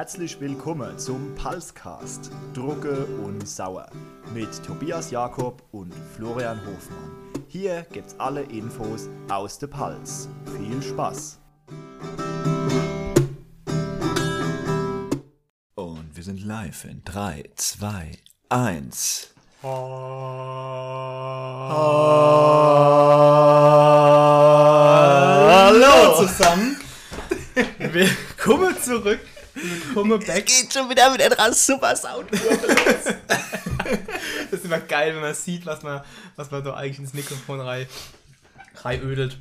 Herzlich willkommen zum Pulscast Drucke und Sauer mit Tobias Jakob und Florian Hofmann. Hier gibt's alle Infos aus der Pals. Viel Spaß! Und wir sind live in 3, 2, 1. Hallo zusammen. Willkommen zurück. Willkommen back. Geht schon wieder mit etwas super Sound. Das ist immer geil, wenn man sieht, was man, was man da eigentlich ins Mikrofon rei, reinödelt.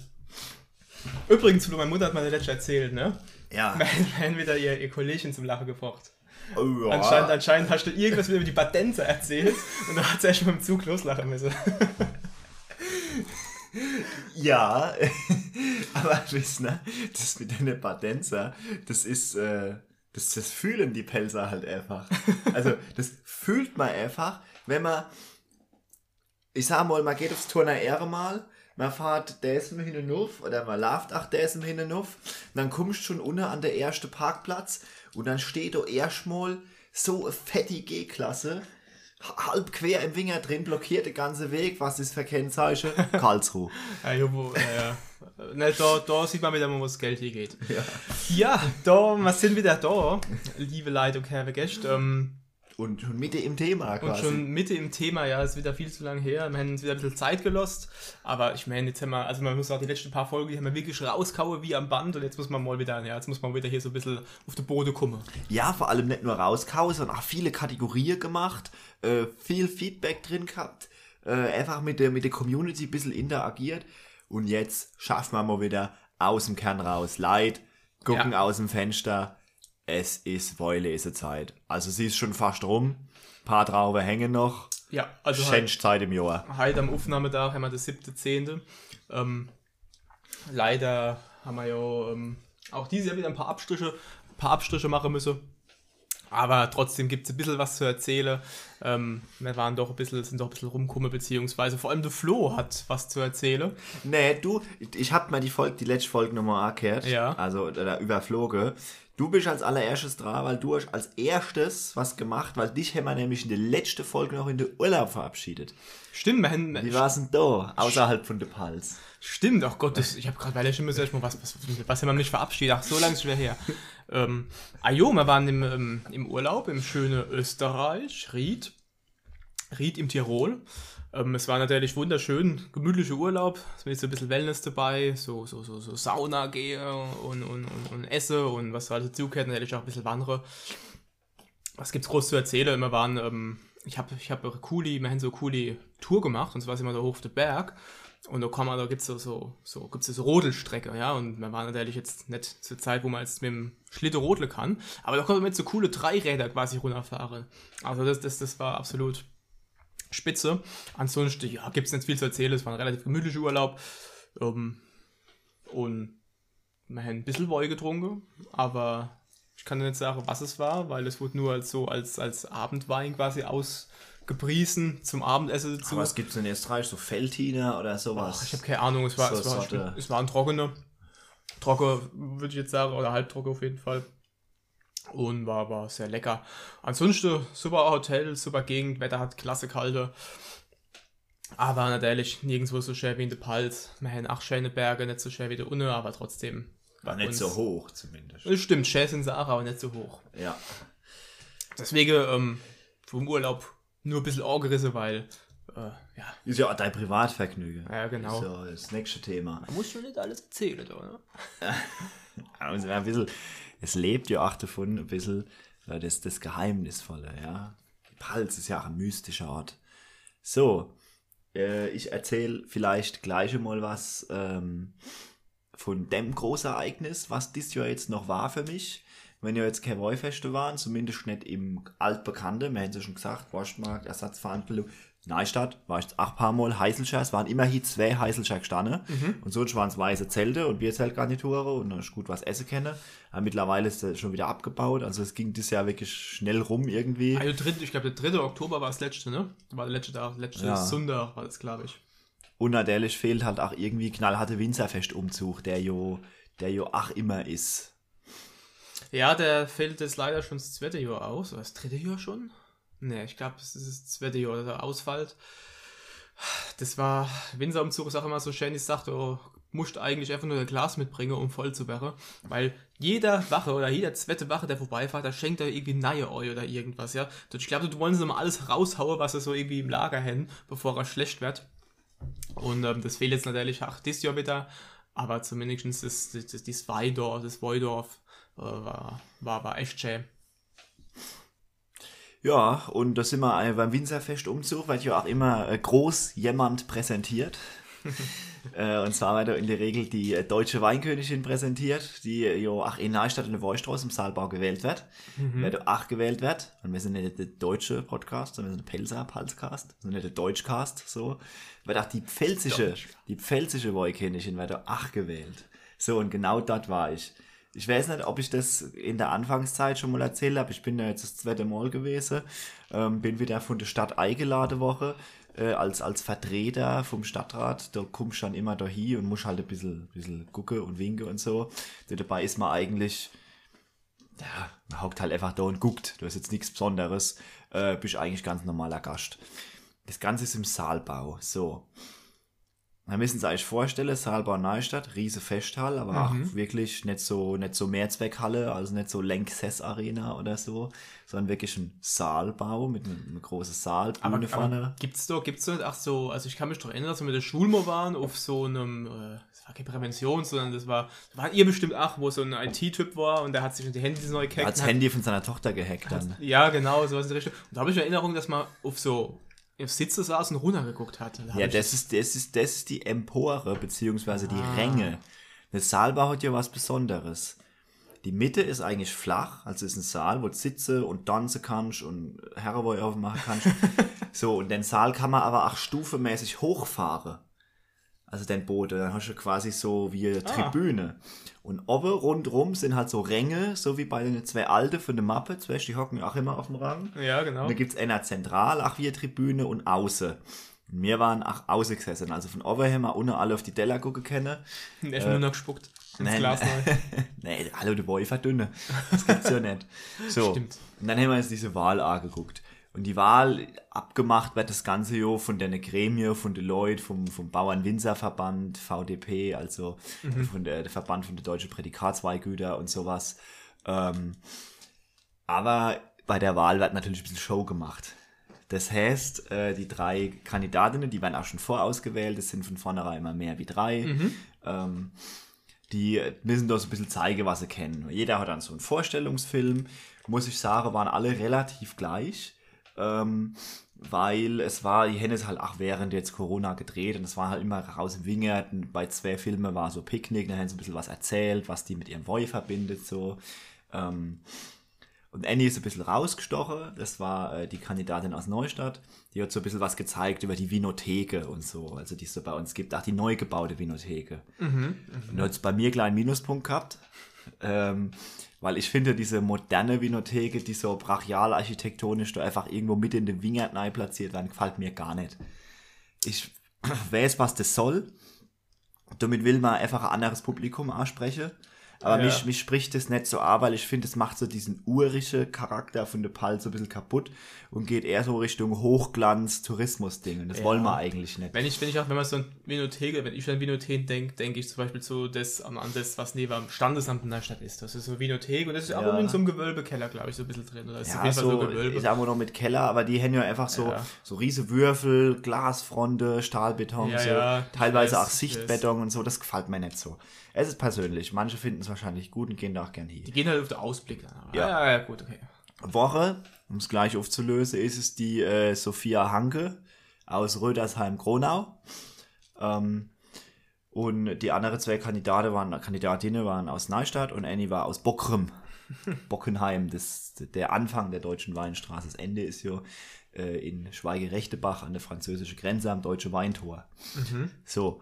Übrigens, Flo, meine Mutter hat mir letzte erzählt, ne? Ja. Wir haben wieder ihr, ihr Kollegen zum Lachen gebracht. Oh, ja. Anscheinend, anscheinend hast du irgendwas wieder über die Badenzer erzählt und da hat sie erst mal im Zug loslachen müssen. Ja, aber wisst ne, das mit den Badenzer, das ist, äh, das, das fühlen die Pelzer halt einfach. Also, das fühlt man einfach, wenn man, ich sag mal, man geht aufs Turner Ehre mal, man fährt Däsen hinauf oder man läuft auch Däsen hinauf, dann kommst du schon unten an der erste Parkplatz und dann steht da erstmal so eine fette G-Klasse, halb quer im Winger drin, blockiert den ganzen Weg. Was ist für Kennzeichen? Karlsruhe. Ja, Jobo, ja. Ne, da, da sieht man wieder, wo das Geld hier geht. Ja. Ja, da, wir sind wieder da, liebe Leute und Herr Gäste. Ähm, Und schon Mitte im Thema und quasi. schon Mitte im Thema, ja, ist wieder viel zu lange her. Wir haben uns wieder ein bisschen Zeit gelost. Aber ich meine, jetzt haben wir, also man muss auch die letzten paar Folgen, die haben wir wirklich rauskauen wie am Band. Und jetzt muss man mal wieder, ja, jetzt muss man wieder hier so ein bisschen auf den Boden kommen. Ja, vor allem nicht nur rauskauen, sondern auch viele Kategorien gemacht, äh, viel Feedback drin gehabt, äh, einfach mit der, mit der Community ein bisschen interagiert. Und jetzt schaffen wir mal wieder aus dem Kern raus. Leid, gucken Ja. aus dem Fenster. Es ist Wollesezeit. Also sie ist schon fast rum. Ein paar Trauben hängen noch. Ja, also halt, Schenkszeit im Jahr. heute am Aufnahmetag haben wir das siebte, zehnte. Ähm, leider haben wir ja ähm, auch dieses Jahr wieder ein paar Abstriche, ein paar Abstriche machen müssen. Aber trotzdem gibt es ein bisschen was zu erzählen. Ähm, wir waren doch ein bisschen, sind doch ein bisschen rumgekommen, beziehungsweise vor allem der Flo hat was zu erzählen. Nee, du, ich hab mal die Folge, die letzte Folge nochmal angehört. Ja. Also, oder überfloge. Du bist als allererstes dran, weil du hast als erstes was gemacht, weil dich haben wir nämlich in der letzten Folge noch in den Urlaub verabschiedet. Stimmt, wir haben, Wie war's denn da, außerhalb von der Pals? Stimmt, ach Gott, das, ich habe gerade bei der Stimme erstmal was, was, was haben wir nicht verabschiedet? Ach, so lange ist es wieder her. ähm, ah jo, wir waren im, ähm, im Urlaub im schönen Österreich, Ried. Ried im Tirol. Ähm, es war natürlich wunderschön, gemütlicher Urlaub. Es war so ein bisschen Wellness dabei, so, so, so, so Sauna gehe und, und, und, und esse und was halt dazu gehört, natürlich auch ein bisschen wandere. Was gibt's groß zu erzählen? Wir waren, ähm, ich habe ich hab coole, wir haben so coole Tour gemacht, und zwar sind wir da hoch auf den Berg. Und da kann man, da gibt's so, so, so, gibt's so Rodelstrecke, ja. Und wir waren natürlich jetzt nicht zur Zeit, wo man jetzt mit dem Schlitten rodeln kann. Aber da konnte man mit so coole Dreiräder quasi runterfahren. Also das, das, das war absolut spitze. Ansonsten, ja, gibt's nicht viel zu erzählen. Es war ein relativ gemütlicher Urlaub. Ähm, und wir haben ein bisschen Wein getrunken, aber ich kann nicht sagen, was es war, weil es wurde nur als so als, als Abendwein quasi ausgepriesen zum Abendessen dazu. Was gibt's denn in Österreich? So Feldhiner oder sowas? Ach, ich habe keine Ahnung, es war, So es, war, Sorte. es war ein trockener. Trocken, würde ich jetzt sagen, oder halbtrocken auf jeden Fall. Und war, war sehr lecker. Ansonsten super Hotel, super Gegend, Wetter hat klasse kalte. Aber natürlich nirgendwo so schön wie in der Palz. Wir haben auch schöne Berge, nicht so schön wie der Unne, aber trotzdem. War nicht so hoch zumindest. Das stimmt, schön sind sie auch, aber nicht so hoch. Ja. Deswegen ähm, vom Urlaub nur ein bisschen angerissen, weil, äh, ja, Ist ja auch dein Privatvergnügen. Ja, genau. Ist ja das nächste Thema. man muss schon nicht alles erzählen, da, ne? Also ein bisschen, es lebt ja auch davon ein bisschen äh, das, das Geheimnisvolle, ja. Pals ist ja auch ein mystischer Ort. So, äh, ich erzähle vielleicht gleich mal was ähm, von dem Großereignis, was dieses Jahr jetzt noch war für mich. Wenn ja jetzt keine Wollfeste waren, zumindest nicht im Altbekannte, wir haben es ja schon gesagt, Borstmarkt, Ersatzveranstaltung, Neustadt, war ich auch ein paar Mal, Heißelscher, es waren immerhin zwei Heißelscher gestanden und sonst waren es weiße Zelte und Bierzeltgarniture und dann ist gut was essen können. Aber mittlerweile ist das schon wieder abgebaut, also es ging dieses Jahr wirklich schnell rum irgendwie. Also dritte, ich glaube, der 3. Oktober war das letzte, ne? War der letzte Tag, letzte Ja. Sonntag war das, glaube ich. Und natürlich fehlt halt auch irgendwie knallharte Winzerfestumzug, der jo, der jo ach immer ist. Ja, der fällt jetzt leider schon das zweite Jahr aus. Oder das dritte Jahr schon? Nee, ich glaube, es ist das zweite Jahr, dass er ausfällt. Das war, Winzerumzug ist auch immer so schön, ich sagte, oh, musst eigentlich einfach nur ein Glas mitbringen, um voll zu werden. Weil jeder Wache oder jeder zweite Wache, der vorbeifährt, da schenkt er irgendwie neue Eu oder irgendwas, ja. Ich glaube, du wolltest immer alles raushauen, was er so irgendwie im Lager hängt, bevor er schlecht wird. Und ähm, das fehlt jetzt natürlich auch dieses Jahr wieder. Aber zumindest das, das, das, das Weidorf, das Weidorf äh, war, war, war echt schön. Ja, und da sind wir äh, beim Winzerfest-Umzug, weil ja auch immer äh, groß jemand präsentiert. äh, und zwar wird in der Regel die deutsche Weinkönigin präsentiert, die ja auch in Neustadt in der Wollstraße im Saalbau gewählt wird. Mhm. Wer auch gewählt wird. Und wir sind nicht der deutsche Podcast, sondern wir sind der Pelzer Palzcast, wir sind nicht der Deutschcast, so. Wird auch die pfälzische, die pfälzische Weinkönigin wird auch gewählt. So, und genau dort war ich. Ich weiß nicht, ob ich das in der Anfangszeit schon mal erzählt habe. Ich bin da jetzt das zweite Mal gewesen. Ähm, bin wieder von der Stadt eingeladen Woche äh, als, als Vertreter vom Stadtrat. Da kommst du dann immer da hin und musst halt ein bisschen, bisschen gucken und winken und so. Da dabei ist man eigentlich, ja, man hockt halt einfach da und guckt. Du hast jetzt nichts Besonderes. Äh, bist eigentlich ganz normaler Gast. Das Ganze ist im Saalbau. So. Wir müssen es eigentlich vorstellen, Saalbau Neustadt, riese Festhalle, aber mhm. auch wirklich nicht so, nicht so Mehrzweckhalle, also nicht so Lenksess Arena oder so, sondern wirklich ein Saalbau mit einem, einem großen Saal, Bühne vorne. Gibt's da, gibt's da ach so, also ich kann mich doch erinnern, dass wir mit der Schulmo waren auf so einem, äh, das war keine Prävention, sondern das war, war ihr bestimmt auch, wo so ein IT-Typ war und der hat sich in die Handys neu gehackt. Hat das Handy von seiner Tochter gehackt dann. Ja, genau, sowas in die Richtung. Und da habe ich Erinnerung, dass man auf so im Sitze saß und runtergeguckt hat. Da ja, das ist, das, ist, das ist die Empore, beziehungsweise die ah. Ränge. Der Saalbau hat ja was Besonderes. Die Mitte ist eigentlich flach, also ist ein Saal, wo du sitze und tanzen kannst und Herrenboy aufmachen kannst. so, und den Saal kann man aber auch stufenmäßig hochfahren also dein Boot. Dann hast du quasi so wie eine ah. Tribüne. Und oben rundrum sind halt so Ränge, so wie bei den zwei Alten von der Mappe. Zwei, die hocken auch immer auf dem Rang. Ja, genau. Und dann gibt es einer zentral, auch wie eine Tribüne und außen. Und wir waren auch außen gesessen. Also von oben haben wir unten alle auf die Teller gucken können. Der ist äh, nur noch gespuckt. Nein, Glas nee, hallo, du Boy verdünne. Das gibt's ja nicht. So. Stimmt. Und dann haben wir uns diese Wahl angeguckt. Und die Wahl abgemacht wird das ganze Jahr von der Gremie, von Deloitte, vom, vom Bauern-Winzer-Verband, VDP, also mhm. von der, der, Verband von der Deutschen Prädikatsweihgüter und sowas. Ähm, aber bei der Wahl wird natürlich ein bisschen Show gemacht. Das heißt, äh, die drei Kandidatinnen, die werden auch schon vorausgewählt, es sind von vornherein immer mehr wie drei. Mhm. Ähm, die müssen da so ein bisschen zeigen, was sie kennen. Jeder hat dann so einen Vorstellungsfilm. Muss ich sagen, waren alle relativ gleich ähm, weil es war, die Henne ist halt auch während jetzt Corona gedreht und es war halt immer raus im Wingert. Bei zwei Filmen war so Picknick, da haben sie ein bisschen was erzählt, was die mit ihrem Boy verbindet, so. Ähm, und Annie ist ein bisschen rausgestochen. Das war äh, die Kandidatin aus Neustadt. Die hat so ein bisschen was gezeigt über die Vinotheke und so. Also die es so bei uns gibt. Ach, die neu gebaute Vinotheke. Mhm, und da hat es bei mir gleich einen Minuspunkt gehabt. Ähm, weil ich finde, diese moderne Vinotheke, die so brachial architektonisch da einfach irgendwo mit in den Wingert platziert werden, gefällt mir gar nicht. Ich weiß, was das soll. Damit will man einfach ein anderes Publikum ansprechen. Aber ja. mich, mich spricht das nicht so an, weil ich finde, es macht so diesen urischen Charakter von der Pal so ein bisschen kaputt und geht eher so Richtung Hochglanz-Tourismus-Ding. Und das ja. wollen wir eigentlich nicht. Wenn ich, wenn ich auch, wenn man so ein Vinothek, wenn ich an Vinothek denke, denke ich zum Beispiel so das, an das, was neben am Standesamt in der Stadt ist. Das ist so Vinothek und das ist ja. auch in so einem Gewölbekeller, glaube ich, so ein bisschen drin. Oder ist ja, so, so Gewölbe. ich sage noch mit Keller, aber die haben ja einfach so, so riese Würfel, Glasfronte, Stahlbeton, so, teilweise weiß, auch Sichtbeton und so. Das gefällt mir nicht so. Es ist persönlich. Manche finden es wahrscheinlich gut und gehen da auch gern hin. Die gehen halt auf den Ausblick. Ja. ja, ja, gut, okay. Woche, um es gleich aufzulösen, ist es die äh, Sophia Hanke aus Rödersheim-Kronau. Ähm, und die anderen zwei Kandidaten waren, Kandidatinnen waren aus Neustadt und Annie war aus Bockrum. Bockenheim, das, der Anfang der deutschen Weinstraße. Das Ende ist ja äh, in Schweigerechtebach an der französischen Grenze am deutschen Weintor. Mhm. So.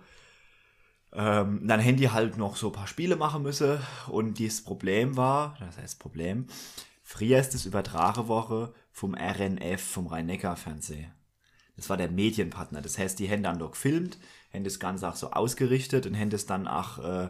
Ähm, dann die halt noch so ein paar Spiele machen müssen und das Problem war, das heißt Problem, früher ist das Übertragewoche vom RNF, vom Rhein-Neckar-Fernsehen. Das war der Medienpartner. Das heißt, die haben dann dort gefilmt, haben das Ganze auch so ausgerichtet und haben das dann auch äh,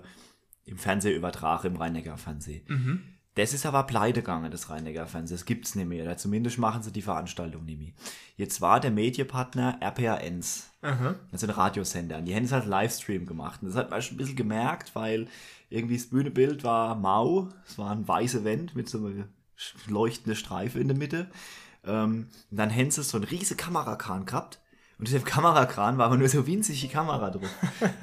im Fernsehen übertragen, im Rhein-Neckar-Fernsehen. Mhm. Das ist aber pleite gegangen, das rhein fernsehen Das gibt's nicht mehr. Oder zumindest machen sie die Veranstaltung nicht mehr. Jetzt war der Medienpartner RPA1. Aha. Also ein Radiosender. Und die haben es halt Livestream gemacht. Und das hat man schon ein bisschen gemerkt, weil irgendwie das Bühnebild war mau. Es war ein weiße Wand mit so einer leuchtenden Streife in der Mitte. Ähm, und dann haben sie so einen riesen Kamerakran gehabt und auf Kamerakran war aber nur so winzige Kamera drauf.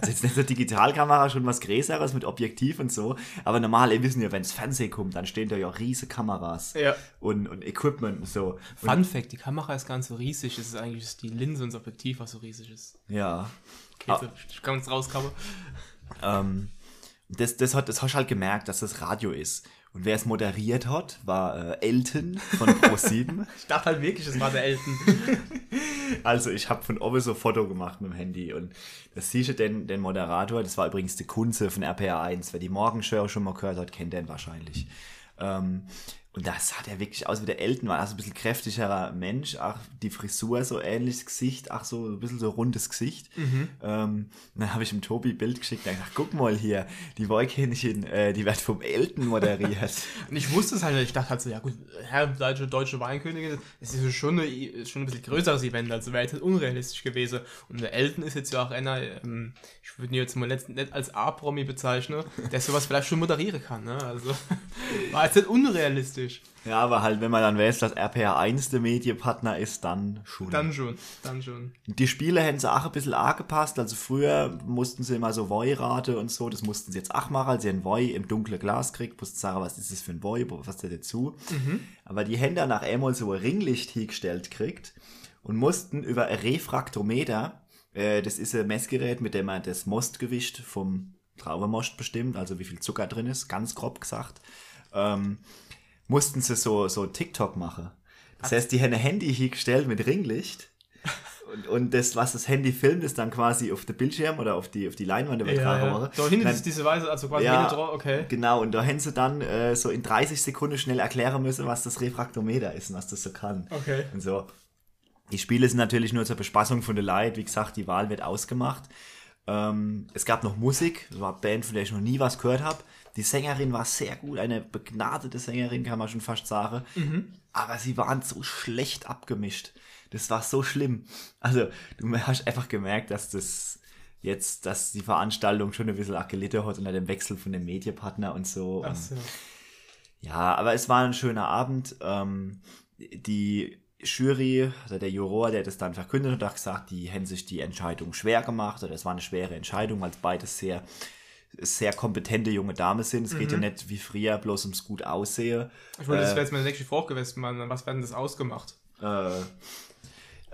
Also jetzt nicht so Digitalkamera, schon was Größeres mit Objektiv und so. Aber normal, ihr wissen ja, wenn es Fernsehen kommt, dann stehen da ja riesige Kameras Ja. und, und Equipment und so. Und, Fun Fact, die Kamera ist gar nicht so riesig, es ist eigentlich die Linse und das Objektiv, was so riesig ist. ja. Okay, Ah. so, ich kann es rauskauen. Ähm, das, das, hat, das hast du halt gemerkt, dass das Radio ist. Und wer es moderiert hat, war äh, Elton von Pro7. Ich dachte halt wirklich, es war der Elton. Also ich habe von oben so ein Foto gemacht mit dem Handy und das siehst den, den Moderator, das war übrigens die Kunze von RPR 1, wer die Morgenshow schon mal gehört hat, kennt den wahrscheinlich. Ähm, und das sah der wirklich aus wie der Elton, war also ein bisschen kräftigerer Mensch, ach, die Frisur so ähnliches Gesicht, ach so ein bisschen so rundes Gesicht. Ähm, dann habe ich dem Tobi ein Bild geschickt, dann gesagt, guck mal hier, die Wollkännchen, äh, die wird vom Elton moderiert. Und ich wusste es halt. Ich dachte halt so, ja gut, Herr deutsche, deutsche Weinkönigin, das ist schon, eine, ist schon ein bisschen größeres Event, also wäre jetzt nicht unrealistisch gewesen. Und der Elton ist jetzt ja auch einer, ähm, ich würde ihn jetzt mal letzt, nicht als A-Promi bezeichnen, der sowas vielleicht schon moderieren kann. Ne? Also war jetzt nicht unrealistisch. Ja, aber halt, wenn man dann weiß, dass RPR 1 der Medienpartner ist, dann schon. Dann schon, dann schon. Die Spiele hätten sie auch ein bisschen angepasst. Also früher mussten sie immer so Woi-Rate und so, das mussten sie jetzt auch machen, als sie ein Woi im dunklen Glas kriegt, mussten sagen, was ist das für ein Woi, was da dazu. Aber die Hände nach einmal so ein Ringlicht hingestellt kriegt und mussten über ein Refraktometer, äh, das ist ein Messgerät, mit dem man das Mostgewicht vom Traubenmost bestimmt, also wie viel Zucker drin ist, ganz grob gesagt, ähm, mussten sie so, so TikTok machen. Das heißt, die haben ein Handy hingestellt mit Ringlicht und, und das, was das Handy filmt, ist dann quasi auf den Bildschirm oder auf die, auf die Leinwand übertragen worden. Da hinten ist diese Weise, also quasi Ja. drauf, okay. Genau, und da hätten sie dann äh, so in 30 Sekunden schnell erklären müssen, was das Refraktometer ist und was das so kann. Okay. Und so. Die Spiele sind natürlich nur zur Bespaßung von der Leid. Wie gesagt, die Wahl wird ausgemacht. Ähm, es gab noch Musik. Das war eine Band, von der ich noch nie was gehört habe. Die Sängerin war sehr gut. Eine begnadete Sängerin, kann man schon fast sagen. Aber sie waren so schlecht abgemischt. Das war so schlimm. Also, du hast einfach gemerkt, dass das jetzt, dass die Veranstaltung schon ein bisschen gelitten hat unter dem Wechsel von dem Medienpartner und so. Ach so. ja, aber es war ein schöner Abend. Ähm, die Jury, also der Juror, der das dann verkündet hat, hat gesagt, die hätten sich die Entscheidung schwer gemacht oder es war eine schwere Entscheidung, weil es beides sehr, sehr kompetente junge Damen sind. Es geht ja nicht wie früher bloß ums gut Aussehen. Ich wollte, das Äh, wäre jetzt meine nächste Frage gewesen, Mann. Was werden das ausgemacht? Äh,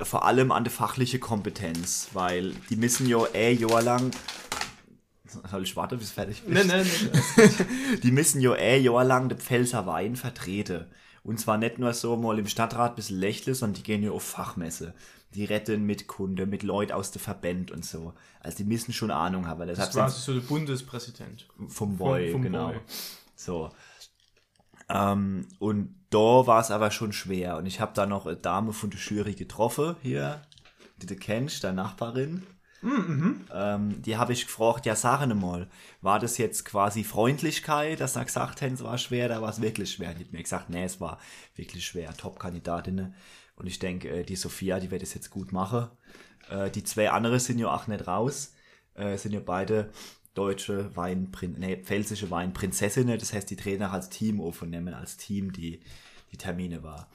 vor allem an die fachliche Kompetenz, weil die müssen ja eh Jahr lang. Soll ich warten, bis fertig bist? Nein, nein, nein. Die müssen ja eh jahrelang den Pfälzer Wein vertreten. Und zwar nicht nur so mal im Stadtrat ein bisschen lächeln, sondern die gehen ja auf Fachmesse. Die retten mit Kunde, mit Leuten aus der Verband und so. Also die müssen schon Ahnung haben. Deshalb Das war sind so der Bundespräsident. vom Boy, vom genau. Boy. So. Ähm, und da war es aber schon schwer. Und ich habe da noch eine Dame von der Jury getroffen, hier, die du kennst, deine Nachbarin. Ähm, die habe ich gefragt, ja, sag mal, war das jetzt quasi Freundlichkeit, dass er gesagt hat, es war schwer, da war es wirklich schwer. Die hat mir gesagt, nee, es war wirklich schwer, Top-Kandidatinnen. Und ich denke, äh, die Sophia, die wird es jetzt gut machen. Äh, die zwei andere sind ja auch nicht raus, äh, sind ja beide deutsche Weinprin nee, pfälzische Weinprinzessinnen, das heißt, die treten auch als Team auf und nehmen als Team die, die Termine wahr.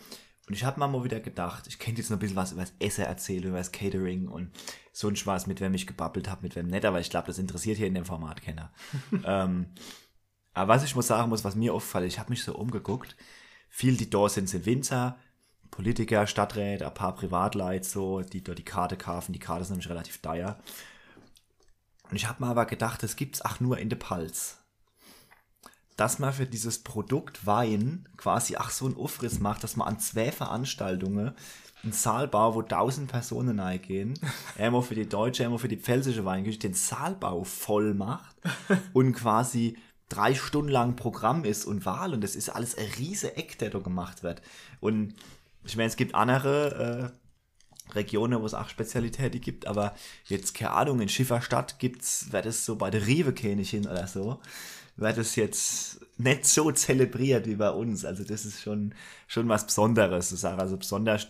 Und ich habe mir mal wieder gedacht, ich könnte jetzt noch ein bisschen was über das Essen erzählen, über das Catering und so ein Spaß, mit wem ich gebabbelt habe, mit wem nicht, aber ich glaube, das interessiert hier in dem Format keiner. ähm, aber was ich muss sagen muss, was mir auffällt, ich habe mich so umgeguckt, viel, die da sind, sind Winzer, Politiker, Stadträte, ein paar Privatleute, so, die dort die Karte kaufen. Die Karte ist nämlich relativ teuer. Und ich habe mir aber gedacht, das gibt's auch nur in der Palz. Dass man für dieses Produkt Wein quasi auch so einen Aufriss macht, dass man an zwei Veranstaltungen einen Saalbau, wo 1000 Personen reingehen, einmal für die deutsche, einmal für die pfälzische Weingüte, den Saalbau voll macht und quasi drei Stunden lang Programm ist und Wahl und das ist alles ein riese Eck, der da gemacht wird. Und ich meine, es gibt andere Regionen, wo es auch Spezialitäten gibt, aber jetzt, keine Ahnung, in Schifferstadt gibt's, wäre das so bei der Rewe-Königin oder so, wäre das jetzt nicht so zelebriert wie bei uns. Also das ist schon, schon was Besonderes, zu sagen. Also besonders,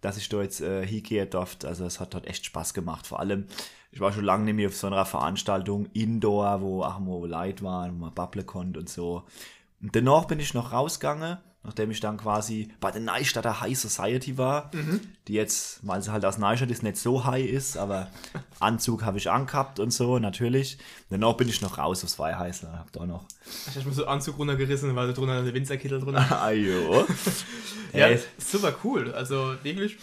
dass ich da jetzt äh, hingehen durfte, also es hat dort echt Spaß gemacht. Vor allem, ich war schon lange nicht mehr auf so einer Veranstaltung, Indoor, wo auch mal Leute waren, wo man babbeln konnte und so. Und danach bin ich noch rausgegangen, nachdem ich dann quasi bei der Neustadter High Society war, die jetzt, weil sie halt aus Neustadt ist, nicht so high ist, aber Anzug habe ich angehabt und so, natürlich. Danach bin ich noch raus aufs Weiheißler, hab da noch. Ich habe mir so Anzug runtergerissen, weil da drunter eine Winzerkittel drunter. Ajo. Ja, Ey, super cool. Also wirklich.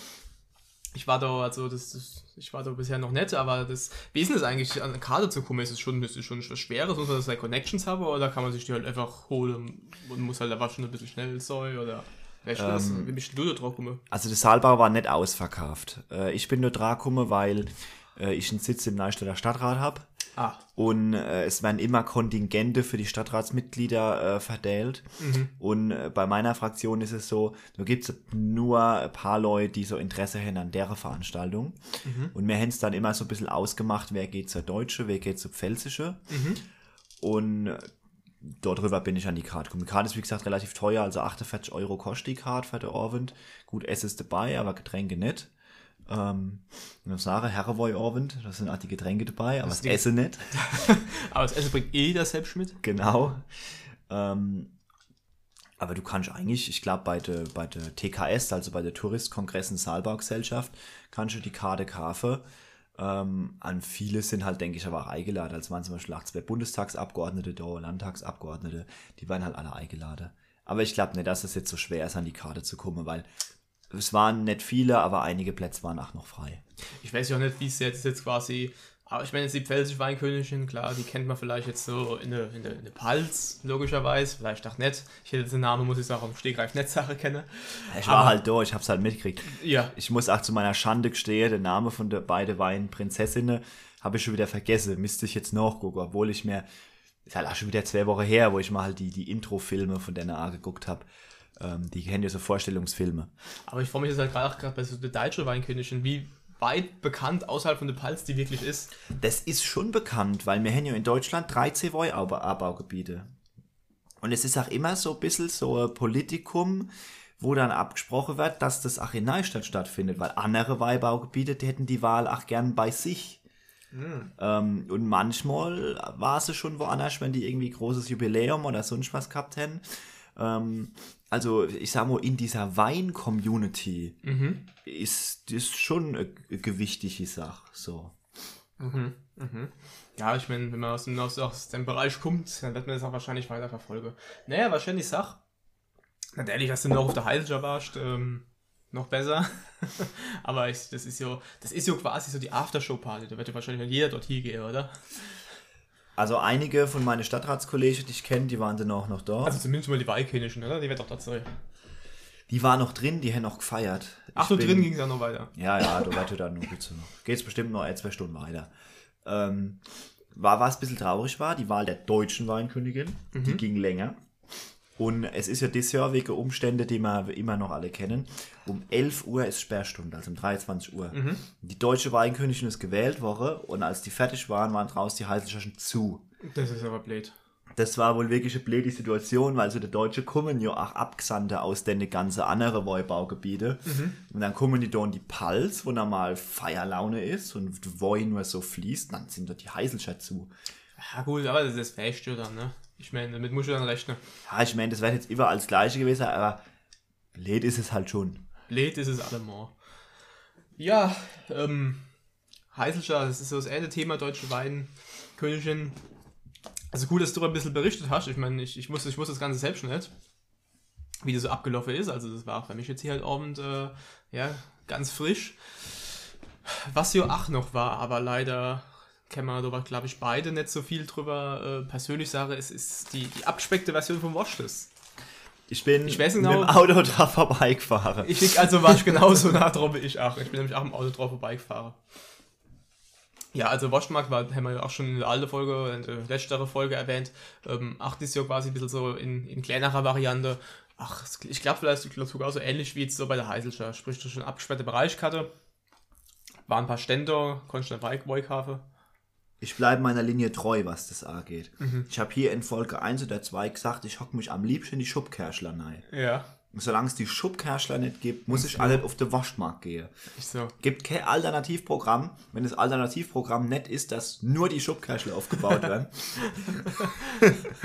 Ich war da, also das, das ich war da bisher noch nicht, aber das, wie ist denn das eigentlich, an eine Karte zu kommen? Ist es schon, ist es schon was Schweres, muss man das like Connections haben oder kann man sich die halt einfach holen und muss halt einfach schon ein bisschen schnell sein oder das? Wie bist du da drauf gekommen? Also der Saalbau war nicht ausverkauft. Äh, ich bin nur dran gekommen, weil äh, ich einen Sitz im Neustädter Stadtrat habe. Ah, Und äh, es werden immer Kontingente für die Stadtratsmitglieder äh, verteilt. Und äh, bei meiner Fraktion ist es so, da gibt es nur ein paar Leute, die so Interesse haben an der Veranstaltung. Und wir haben es dann immer so ein bisschen ausgemacht, wer geht zur Deutsche, wer geht zur Pfälzische. Und äh, darüber bin ich an die Karte gekommen. Die Karte ist, wie gesagt, relativ teuer, also 48 Euro kostet die Karte für der Orwend. Gut, Essen ist dabei, aber Getränke nicht. Ähm, sage, Herrewoi Orwend, da sind auch die Getränke dabei, aber das, die- Essen nicht. aber das Essen bringt eh das selbst mit. Genau. Ähm, aber du kannst eigentlich, ich glaube, bei der, bei der TKS, also bei der Touristkongressen Saalbaugesellschaft, kannst du die Karte kaufen. Ähm, an viele sind halt, denke ich, aber auch eingeladen. Also waren zum Beispiel auch zwei Bundestagsabgeordnete da, Landtagsabgeordnete, die waren halt alle eingeladen. Aber ich glaube nicht, dass es jetzt so schwer ist, an die Karte zu kommen, weil es waren nicht viele, aber einige Plätze waren auch noch frei. Ich weiß ja auch nicht, wie es jetzt, jetzt quasi. Aber ich meine, jetzt die Pfälzische Weinkönigin, klar, die kennt man vielleicht jetzt so in der, in der, in der Palz, logischerweise. Vielleicht auch nicht. Ich hätte den Namen, muss ich sagen, auf dem Stegreif nicht Sache kennen. Ich war Aber- halt da, ich hab's halt mitgekriegt. Ja, Ich muss auch zu meiner Schande gestehen, der Name von der beiden Weinprinzessinnen habe ich schon wieder vergessen. Müsste ich jetzt nachgucken, obwohl ich mir, ist halt auch schon wieder zwei Wochen her, wo ich mal halt die, die Intro-Filme von der A geguckt habe. Ähm, die kennen ja so Vorstellungsfilme. aber ich freue mich jetzt halt gerade auch gerade bei so der deutsche Weinkönigin, wie weit bekannt außerhalb von der Palz die wirklich ist. Das ist schon bekannt, weil wir haben ja in Deutschland 13 Weinanbaugebiete. Und es ist auch immer so ein bisschen so ein Politikum, wo dann abgesprochen wird, dass das auch in Neustadt stattfindet, weil andere Weinbaugebiete, die hätten die Wahl auch gern bei sich. Ähm, und manchmal war es schon woanders, wenn die irgendwie großes Jubiläum oder sonst was gehabt hätten. Ähm, also ich sag mal, in dieser Wein-Community ist das schon eine gewichtige Sache. So. Ja, ich meine, wenn man aus dem, aus, aus dem Bereich kommt, dann wird man das auch wahrscheinlich weiter verfolgen. Naja, wahrscheinlich Sach. Natürlich, dass du noch auf der Heilscher warst, ähm, noch besser. Aber ich, das ist ja, das ist ja quasi so die Aftershow-Party. Da wird ja wahrscheinlich jeder dort hingehen, oder? Also einige von meinen Stadtratskollegen, die ich kenne, die waren dann auch noch da. Also zumindest mal die Weihkönigin, oder? Die wird doch dort sein. die waren noch drin, die haben noch gefeiert. Ach, so drin ging es ja noch weiter. Ja, ja, du weißt ja dann noch geht's noch. Geht's bestimmt noch ein, zwei Stunden weiter. Ähm, war was ein bisschen traurig war, die Wahl der deutschen Weinkönigin, die ging länger. Und es ist ja dieses Jahr wegen Umstände, die wir immer noch alle kennen. Um 11 Uhr ist Sperrstunde, also um 23 Uhr. Die deutsche Weinkönigin ist gewählt worden und als die fertig waren, waren draußen die Heißelschirchen zu. Das ist aber blöd. Das war wohl wirklich eine blöde Situation, weil so die Deutsche kommen ja auch Abgesandte aus den ganzen anderen Weinbaugebiete. Und dann kommen die da in die Pals, wo normal Feierlaune ist und Wein nur so fließt, dann sind da die Heißelscher zu. Ja gut, aber das ist fest dann, ne? Ich meine, damit musst du dann rechnen. Ja, ich meine, das wäre jetzt überall das Gleiche gewesen, aber blöd ist es halt schon. Blöd ist es allemal. Ja, ähm, Heißelscher, das ist so das eine Thema, deutsche Weinkönigin. Also cool, dass du ein bisschen berichtet hast. Ich meine, ich, ich, wusste, ich wusste das Ganze selbst nicht, wie das so abgelaufen ist. Also das war auch für mich jetzt hier halt Abend, äh, ja, ganz frisch. Was ja auch noch war, aber leider kennen wir darüber, glaube ich, beide nicht so viel drüber. Äh, persönlich sage, es ist die, die abgespeckte Version vom Washless. Ich bin Ich weiß mit genau- dem Auto da vorbeigefahren. Ich lieg also war ich genauso nah drauf wie ich auch. Ich bin nämlich auch im Auto drauf vorbeigefahren. Ja, also Waschmarkt war, haben wir ja auch schon in der alten Folge, in der letztere Folge erwähnt. Ähm, ach, das ist ja quasi ein bisschen so in, in kleinerer Variante. Ach, ich glaube vielleicht ich glaub sogar so ähnlich wie jetzt so bei der Heiselscher. Sprich, du schon abgesperrte Bereichkarte. waren ein paar Stände, konntest du eine Bike kaufen. Ich bleibe meiner Linie treu, was das angeht. Ich habe hier in Folge 1 oder 2 gesagt, ich hocke mich am liebsten in die Schubkerschler rein. Ja. Solange es die Schubkerschler nicht gibt, muss ich alle auf den Waschmarkt gehen. Ich so. Gibt kein Alternativprogramm, wenn das Alternativprogramm nicht ist, dass nur die Schubkerschler aufgebaut werden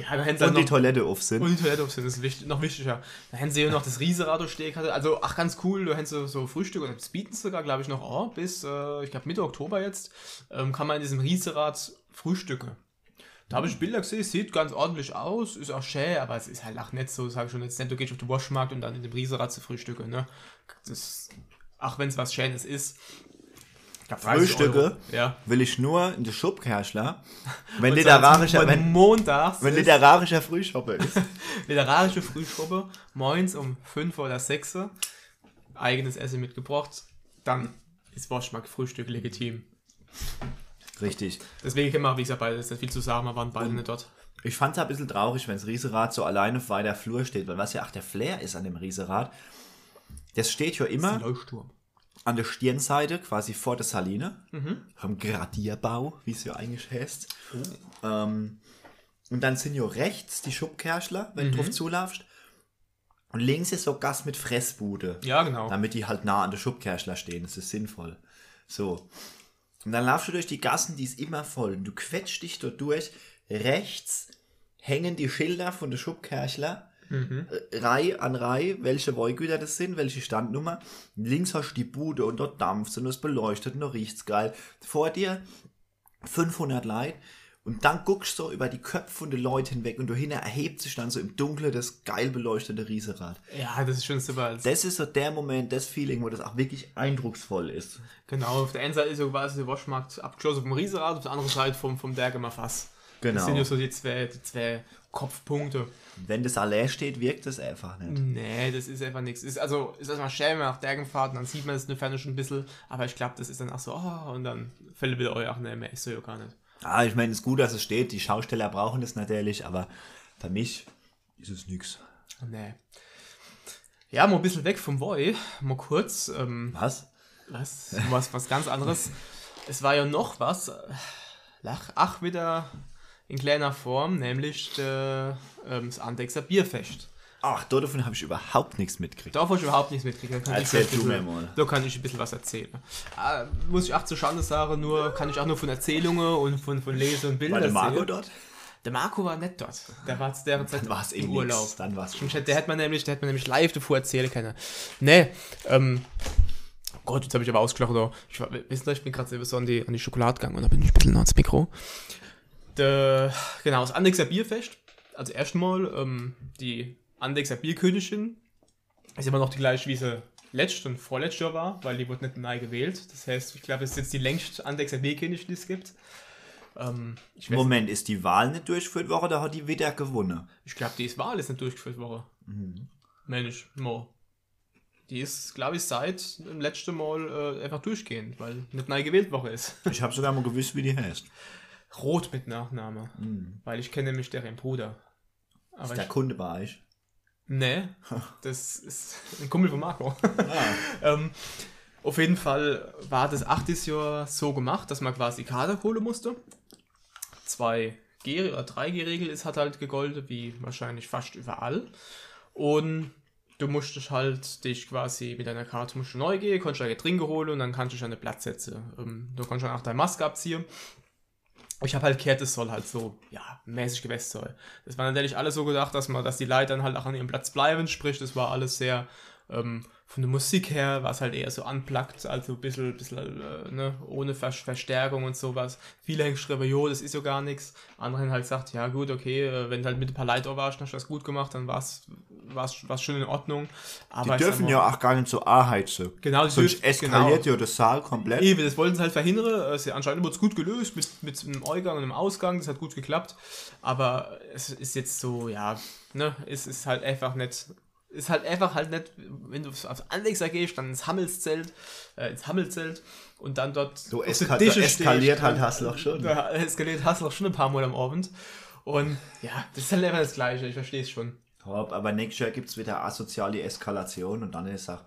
Ja, da hätten und noch, die Toilette auf sind. und die Toilette auf sind, das ist wichtig, noch wichtiger. Da hätten sie ja noch das Riesenrad stehen hatte. Also, ach, ganz cool, da hätten sie so Frühstück und das bieten sie sogar, glaube ich, noch oh, bis, äh, ich glaube, Mitte Oktober jetzt, ähm, kann man in diesem Riesenrad frühstücken. Da habe ich Bilder gesehen, sieht ganz ordentlich aus, ist auch schön, aber es ist halt auch nicht so, sage ich schon jetzt nicht, du gehst auf den Waschmarkt und dann in dem Riesenrad zu frühstücken, ne? Das, ach, wenn es was Schönes ist. Ich glaub, 30 Frühstücke. Ja. will ich nur in der Schubkerschler, wenn Und literarischer, sonst wenn, montags wenn ist- literarischer Frühschoppe ist. literarische Frühschoppe, moins um 5 oder 6 eigenes Essen mitgebracht, dann ist Waschmarkt Frühstück legitim. Richtig. Deswegen können wir, wie gesagt, beide, ist nicht viel zu sagen, wir waren beide nicht dort. Ich fand es ein bisschen traurig, wenn das Riesenrad so alleine auf weiter Flur steht, weil was ja auch der Flair ist an dem Riesenrad, das steht ja immer Leuchtturm. An der Stirnseite, quasi vor der Saline, am Gradierbau, wie es ja eigentlich heißt. Ähm, und dann sind ja rechts die Schubkerschler, wenn du drauf zulaufst. Und links ist so Gas mit Fressbude. Ja, genau. Damit die halt nah an der Schubkerschler stehen. Das ist sinnvoll. So. Und dann laufst du durch die Gassen, die ist immer voll. Und du quetscht dich dort durch. Rechts hängen die Schilder von der Schubkerchler. Äh, Reihe an Reihe, welche Wollgüter das sind, welche Standnummer. Links hast du die Bude und dort dampft und es beleuchtet und da riecht's geil. Vor dir 500 Leute und dann guckst du so über die Köpfe von den Leuten hinweg und dahinter erhebt sich dann so im Dunkeln das geil beleuchtete Riesenrad. Ja, das ist schon super. Das ist so der Moment, das Feeling, wo das auch wirklich eindrucksvoll ist. Genau, auf der einen Seite ist so quasi der Waschmarkt abgeschlossen vom Riesenrad, auf der anderen Seite vom, vom Bergemer Fass. Genau. Das sind ja so die zwei, die zwei Kopfpunkte. Wenn das allein steht, wirkt das einfach nicht. Nee, das ist einfach nichts. Ist, also, ist erstmal schön, wenn man nach Bergen fahrt, und dann sieht man es in der Ferne schon ein bisschen, aber ich glaube, das ist dann auch so, oh, und dann fällt wieder euch, ach nee, mehr ist so ja gar nicht. Ah, ich meine, es ist gut, dass es steht. Die Schausteller brauchen das natürlich, aber für mich ist es nix. Nee. Ja, mal ein bisschen weg vom Voi, mal kurz, ähm, Was? was, was, was ganz anderes. Es war ja noch was, lach, ach, wieder in kleiner Form, nämlich der, ähm, das Andexer Bierfest. Ach, davon habe ich überhaupt nichts mitgekriegt. Darf ich überhaupt nichts kann Erzähl ich ein du bisschen- mir mal. Da kann ich ein bisschen was erzählen. Ah, muss ich auch zur Schande sagen, nur kann ich auch nur von Erzählungen und von, von Lese und Bildern War der Marco erzählen. dort? Der Marco war nicht dort. Der war zu der Zeit Dann war es eh im nix. Urlaub. Dann war es Stimmt, Der hätte man nämlich, der hätte man nämlich live davor erzählen können. Nee, ähm, Gott, jetzt habe ich aber ausgelacht. Ich, wisst ihr, ich bin gerade selber so an die, an die Schokolade gegangen und da bin ich ein bisschen ans Mikro. Der, genau, das Andexer Bierfest. Also erstmal ähm, die Andexer Bierkönigin. Ist immer noch die gleiche, wie sie letztes und vorletztes Jahr war, weil die wurde nicht neu gewählt. Das heißt, ich glaube, es ist jetzt die längste Andexer Bierkönigin, die es gibt. Ähm, Moment, ist die Wahl nicht durchgeführt worden oder hat die wieder gewonnen? ich glaube, die Wahl ist nicht durchgeführt worden. Mensch, Mo. Die ist, glaube ich, seit dem letzten Mal äh, einfach durchgehend, weil nicht neu gewählt worden ist. Ich habe sogar mal gewusst, wie die heißt. Rot mit Nachname. Weil ich kenne nämlich deren Bruder. Aber Ist der ich, Kunde bei euch? nee, das ist ein Kumpel von Marco. Ah. ähm, auf jeden Fall war das achtes Jahr so gemacht, dass man quasi Kader holen musste. Zwei G oder 3G-Regel ist hat halt gegolten, wie wahrscheinlich fast überall. Und du musstest halt dich quasi mit deiner Karte musst du neu gehen, konntest deine Getränke holen und dann kannst du dich an den Platz setzen. Ähm, du kannst dann auch deine Maske abziehen. Ich habe halt gehört, es soll halt so, ja, mäßig gewesen sein. Das war natürlich alles so gedacht, dass man, dass die Leute dann halt auch an ihrem Platz bleiben, sprich, das war alles sehr, ähm, von der Musik her war es halt eher so unplugged, also ein bisschen, bisschen äh, ne, ohne Ver Verstärkung und sowas. Viele haben geschrieben, jo, das ist so gar nichts. Andere haben halt gesagt, ja gut, okay, äh, wenn du halt mit ein paar auch warst, hast du das gut gemacht, dann war es schon in Ordnung. Aber Die dürfen ja auch gar nicht so anheizen. Genau, die Sonst dürfen- eskaliert genau. ja das Saal komplett. Eben, das wollten sie halt verhindern. Äh, sie- Anscheinend wurde es gut gelöst mit, mit einem Eingang und einem Ausgang. Das hat gut geklappt. Aber es ist jetzt so, ja, ne, es ist halt einfach nicht. Ist halt einfach halt nicht, wenn du aufs Anlexer gehst, dann ins Hammelszelt, äh, ins Hammelzelt und dann dort So auf den eska Tischen da eskaliert stehst, halt Haslach schon. Da eskaliert Haslach schon ein paar Mal am Abend. Und ja, das ist halt einfach das Gleiche, ich verstehe es schon. Hopp, Aber nächstes Jahr gibt es wieder asoziale Eskalation und dann ist auch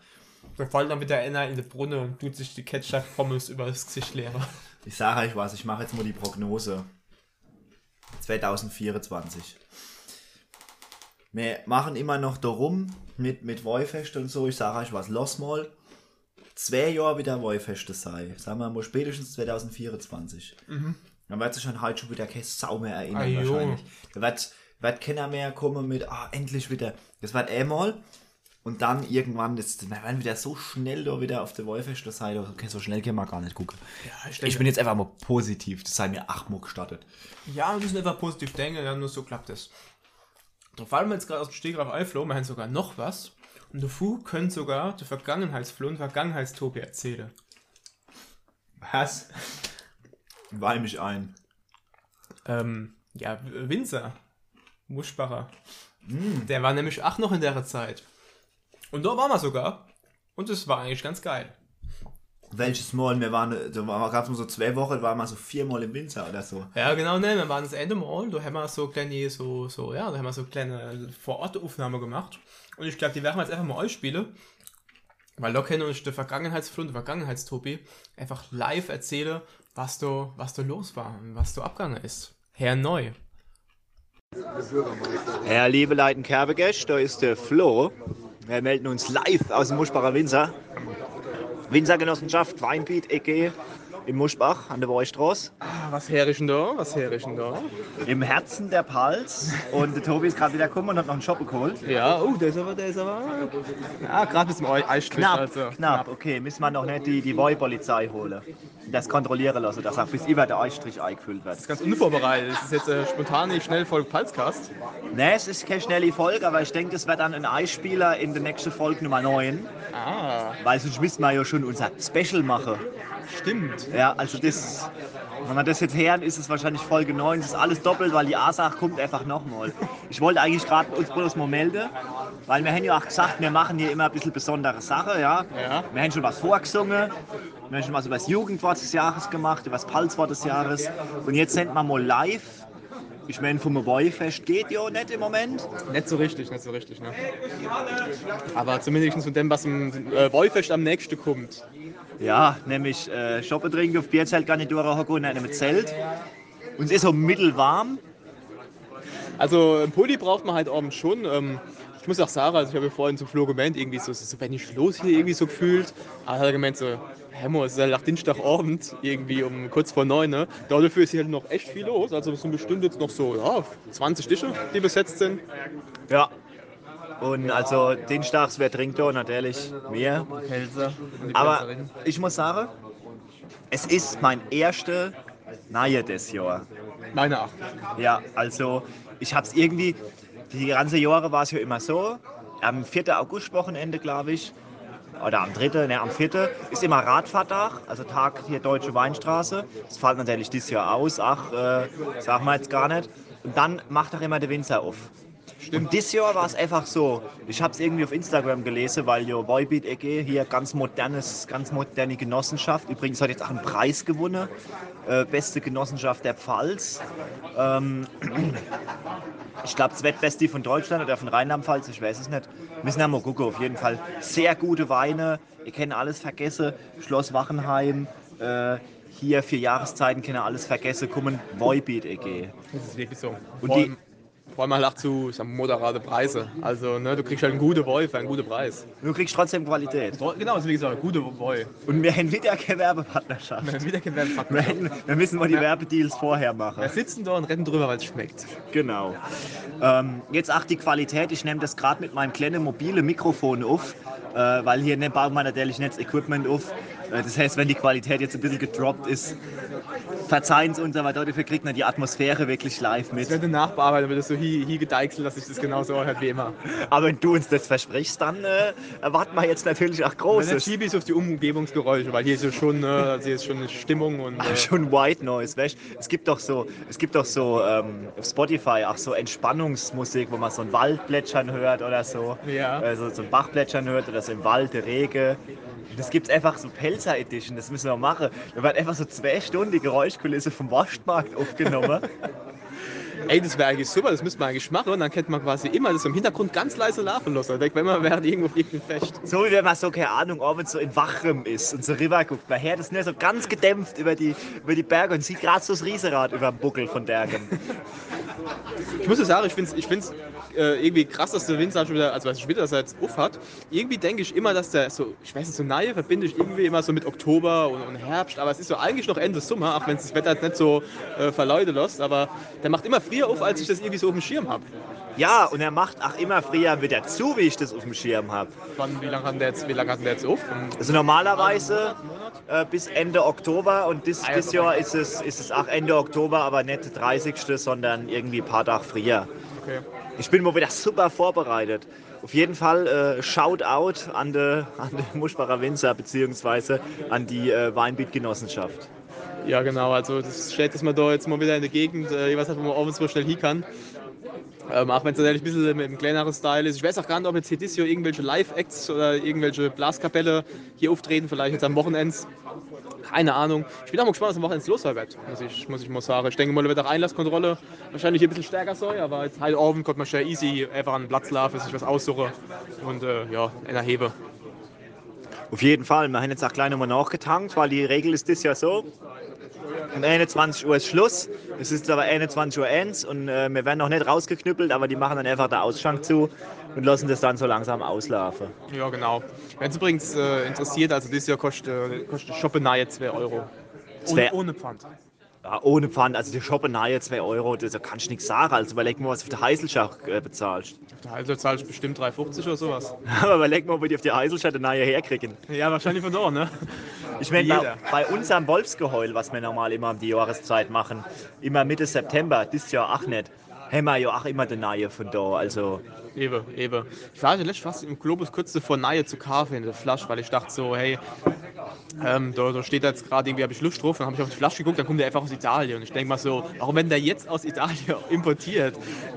Da fällt dann wieder einer in die Brunne und tut sich die Ketchup-Pommes über das Gesicht leeren. Ich sage euch was, ich mache jetzt mal die Prognose. 2024. Wir machen immer noch darum mit, mit Wollfest und so. Ich sage euch was, lass mal zwei Jahre wieder Wollfeste sein. Sagen wir mal spätestens 2024. Dann wird sich schon heute schon wieder kein Sau mehr erinnern Ah, wahrscheinlich. Da wird, wird keiner mehr kommen mit, ah, endlich wieder. Das wird einmal. Und dann irgendwann, das, wir werden wieder so schnell da wieder auf der Wollfeste sein. Okay, so schnell können wir gar nicht gucken. Ja, ich Ich bin jetzt einfach mal positiv, das sei mir achtmal gestattet. Ja, wir müssen einfach positiv denken, ja, nur so klappt es. Fallen wir jetzt gerade aus dem Stegreif einfloh, wir haben sogar noch was. Und der Fu könnte sogar der Vergangenheitsfloh und Vergangenheitstobi erzählen. Was? Weih mich ein. Ähm, ja, Winzer. Muschbacher. Der war nämlich auch noch in der Zeit. Und da waren wir sogar. Und es war eigentlich ganz geil. Welches Mal? Wir waren, da gab es mal so zwei Wochen, da waren wir so viermal im Winter oder so. Ja, genau, ne, wir waren das Ende Mal, da haben wir so kleine, so, so, ja, da haben wir so kleine Vor-Ort-Aufnahme gemacht. Und ich glaube, die werden wir jetzt einfach mal euch spielen. Weil da können uns der Vergangenheitsflug, der Vergangenheitstopi einfach live erzählen, was da, was da los war und was da abgegangen ist. Herr Neu. Ja, liebe Leuten Kerbegäste, da ist der Flo. Wir melden uns live aus dem Muschbacher Winzer. Winzergenossenschaft Weinbiet EG im Muschbach an der Weichstraße. Was her ist denn da? Was her ist denn da? Im Herzen der Pals. Und der Tobi ist gerade wieder gekommen und hat noch einen Shop geholt. Ja, oh, der ist aber, der ist aber. Ja, gerade bis zum Eisstrich. Knapp, also. knapp, okay. Müssen wir noch nicht die, die Woi-Polizei holen. Und das kontrollieren lassen, dass auch bis über der Eisstrich eingefüllt wird. Ganz unvorbereitet. Das ist jetzt äh, spontan nicht schnell Folge Palzcast. Ne, es ist keine schnelle Folge, aber ich denke, es wird dann ein Eisspieler in der nächsten Folge Nummer 9. Ah, Weil sonst müssen wir ja schon unser Special machen. Stimmt. Ja, also das, wenn wir das jetzt hören, ist es wahrscheinlich Folge 9. Das ist alles doppelt, weil die Asach kommt einfach nochmal. Ich wollte eigentlich gerade uns bloß mal melden, weil wir haben ja auch gesagt, wir machen hier immer ein bisschen besondere Sachen, ja. Ja. Wir haben schon was vorgesungen, wir haben schon was über das Jugendwort des Jahres gemacht, über das Palzwort des Jahres. Und jetzt sind wir mal live. Ich meine, vom Boyfest geht ja nicht im Moment. Nicht so richtig, nicht so richtig, ne? Aber zumindest von dem, was im äh, am nächsten kommt. Ja, nämlich äh, Shoppen trinken, auf Bierzeltgarnitur hocken und in einem Zelt. Und es ist so mittelwarm. Also ein Pulli braucht man halt abends schon. Ähm, ich muss auch sagen, also ich habe ja vorhin zum Flo gemeint, irgendwie so, es ist so wenig los hier irgendwie so gefühlt. Aber er hat gemeint so, Hemmo, es ist ja nach Dienstagabend, irgendwie um kurz vor neun, ne? Dafür ist hier halt noch echt viel los. Also es sind bestimmt jetzt noch so, ja, 20 Tische, die besetzt sind. Ja. Und also Dienstags, wer trinkt da? Natürlich wir. Pelzer. Aber ich muss sagen, es ist mein erster Neue des Jahr. Meine Acht. Ja, also ich habe es irgendwie, die ganze Jahre war es ja immer so, am 4. August-Wochenende, glaube ich, oder am 3., ne, am 4. ist immer Radfahrtag, also Tag hier Deutsche Weinstraße. Das fällt natürlich dieses Jahr aus, ach, äh, sagen wir jetzt gar nicht. Und dann macht auch immer der Winzer auf. Und dieses Jahr war es einfach so, ich habe es irgendwie auf Instagram gelesen, weil ja Boybeat EG hier ganz modernes, ganz moderne Genossenschaft. Übrigens hat jetzt auch einen Preis gewonnen, äh, beste Genossenschaft der Pfalz. Ähm, ich glaube, das Wettbeste von Deutschland oder von Rheinland-Pfalz, ich weiß es nicht. Müssen wir mal gucken, auf jeden Fall. Sehr gute Weine, ihr kennt alles vergessen. Schloss Wachenheim, äh, hier vier Jahreszeiten, kennt ihr alles vergessen, kommen Boybeat EG. Das ist wirklich so. Und die- vor allem halt auch zu sagen, moderate Preise. Also ne, du kriegst halt einen guten Boy für einen guten Preis. Du kriegst trotzdem Qualität. Genau, das ist wie gesagt, gute Boy. Und wir haben wieder keine Werbepartnerschaft. Wieder Wir, Gewerbepartner. hätten, wir müssen mal die Werbedeals vorher machen. Wir sitzen da und rennen drüber, weil es schmeckt. Genau. Ähm, jetzt auch die Qualität. Ich nehme das gerade mit meinem kleinen mobile Mikrofon auf, äh, weil hier ne, baut man natürlich nicht das Equipment auf. Äh, das heißt, wenn die Qualität jetzt ein bisschen gedroppt ist, verzeihen Sie uns, aber dafür kriegt man die Atmosphäre wirklich live Ich mit. werde nachbearbeiten, wird das so hier, hier gedeichselt, dass sich das genauso anhört wie immer. Aber wenn du uns das versprichst, dann äh, erwarten wir jetzt natürlich auch Und dann Großes. schiebe ich es auf die Umgebungsgeräusche, weil hier ist ja schon, äh, hier ist schon eine Stimmung und äh, Schon White Noise, weißt Es gibt doch so, es gibt doch so ähm, auf Spotify auch so Entspannungsmusik, wo man so ein Waldplätschern hört oder so. Ja. Also so ein Bachplätschern hört oder so im Wald, der Regen. Und Das gibt es einfach so Pelzer Edition, das müssen wir machen. Da wird einfach so zwei Stunden die Geräuschkulisse vom Waschmarkt aufgenommen. Ey, das wäre eigentlich super, das müsste man eigentlich machen. Und dann könnte man quasi immer das im Hintergrund ganz leise laufen lassen. Wenn man während irgendwo auf irgendeinem Fest. So wie wenn man so, keine Ahnung, abends so in Wachrem ist und so rüber guckt. Man hört das nur so ganz gedämpft über die, über die Berge und sieht gerade so das Riesenrad über dem Buckel von Dergen. Ich muss sagen, ich finde es ich find's, äh, irgendwie krass, dass der Winzer schon wieder, also was später das jetzt auf hat. Irgendwie denke ich immer, dass der so, ich weiß nicht, so Neue verbinde ich irgendwie immer so mit Oktober und, und Herbst, aber es ist so eigentlich noch Ende Sommer, auch wenn es das Wetter jetzt nicht so äh, verleute lässt, aber der macht immer früher auf, als ich das irgendwie so auf dem Schirm habe. Ja, und er macht auch immer früher wieder zu, wie ich das auf dem Schirm habe. Wie lange hat der jetzt, wie lange hat der jetzt auf? Also normalerweise äh, bis Ende Oktober und dis, Ah, dieses so Jahr ist es, ist es auch Ende Oktober, aber nicht der 30. sondern irgendwie ein paar Tage früher. Okay. Ich bin mal wieder super vorbereitet. Auf jeden Fall äh, Shoutout an den an de Muschbacher Winzer beziehungsweise an die äh, Weinbietgenossenschaft. Ja, genau. Also das steht, dass man da jetzt mal wieder in der Gegend, äh, was hat, wo man abends mal schnell hin kann. Ähm, auch wenn es natürlich ein bisschen mit einem kleineren Style ist. Ich weiß auch gar nicht, ob jetzt hier dieses Jahr irgendwelche Live-Acts oder irgendwelche Blaskapelle hier auftreten, vielleicht jetzt am Wochenende. Keine Ahnung. Ich bin auch mal gespannt, was am Wochenende los sein wird, muss ich, muss ich mal sagen. Ich denke mal, da wird auch Einlasskontrolle wahrscheinlich ein bisschen stärker sein, aber jetzt halt Abend konnte man schon easy einfach an den Platz laufen, sich was aussuchen und äh, ja, einer hebe. Auf jeden Fall. Wir haben jetzt auch gleich nochmal nachgetankt, weil die Regel ist das ja so. Um 21 Uhr ist Schluss. Es ist aber 21 Uhr 1 und äh, wir werden noch nicht rausgeknüppelt, aber die machen dann einfach den Ausschank zu und lassen das dann so langsam auslaufen. Ja, genau. Wenn es übrigens äh, interessiert, also dieses Jahr kostet, äh, kostet Shoppe nahe 2 Euro. Ohne, ohne Pfand. Ja, ohne Pfand, also die Shoppe nahe 2 Euro, das da kannst du nichts sagen. Also überleg mal, was du auf der Heiselschach äh, bezahlst. Auf der Halter zahlst du bestimmt 3,50 oder sowas. Aber überleg mal, wo die auf die Heiselschach nahe herkriegen. Ja, wahrscheinlich von da, ne? Ich meine, bei, bei unserem Wolfsgeheul, was wir normal immer um die Jahreszeit machen, immer Mitte September, das Jahr auch nicht, wir ja auch immer den Nahe von da. Also, Eben, eben. Ich war letztens fast im Globus kurz davor, nahe zu kaufen in der Flasche, weil ich dachte so, hey, ähm, da, da steht jetzt gerade irgendwie, habe ich Lust drauf, dann habe ich auf die Flasche geguckt, dann kommt der einfach aus Italien. Und ich denke mal so, warum wenn der jetzt aus Italien importiert?